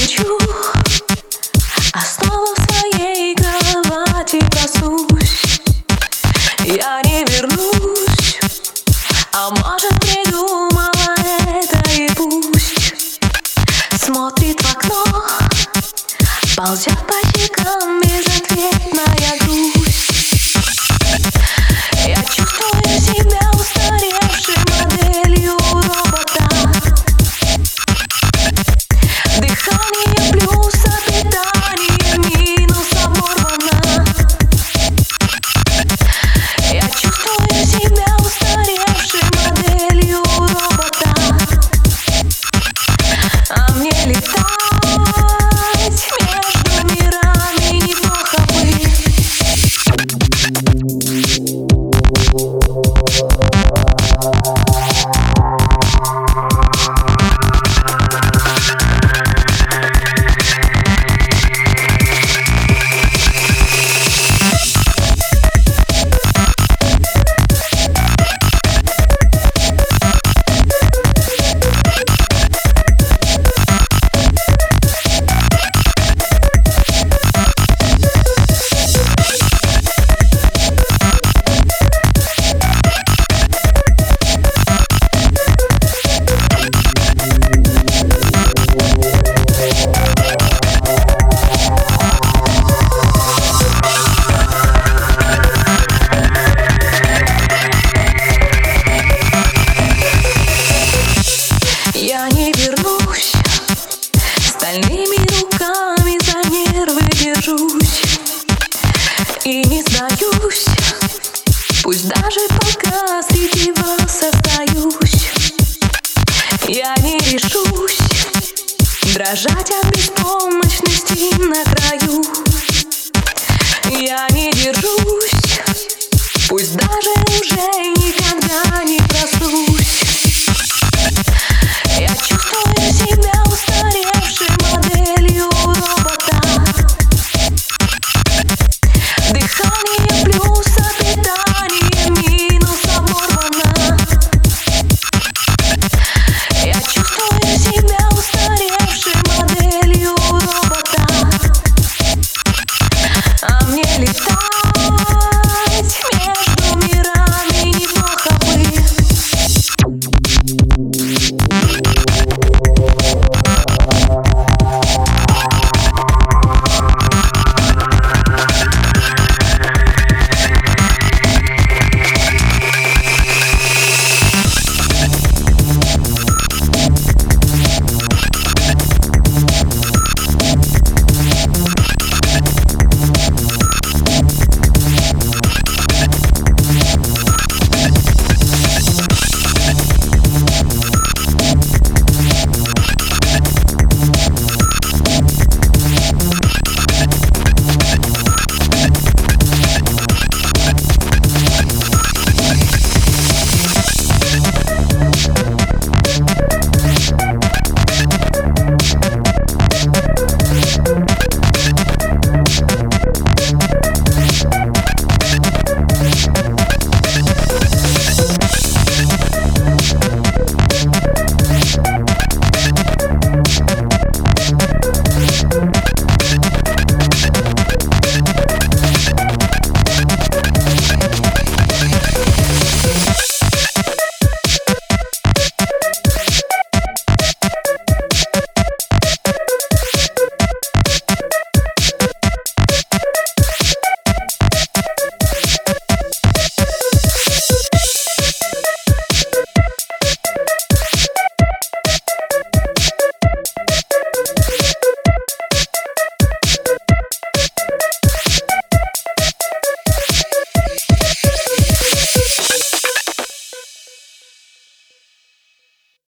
хочу. А Основу своей кровати коснусь Я не вернусь. А может придумала это и пусть. Смотрит в окно Ползет по Стальными руками за нервы держусь И не сдаюсь. Пусть даже пока среди вас остаюсь. Я не решусь Дрожать от беспомощности на краю. Я не держусь Пусть даже уже никогда не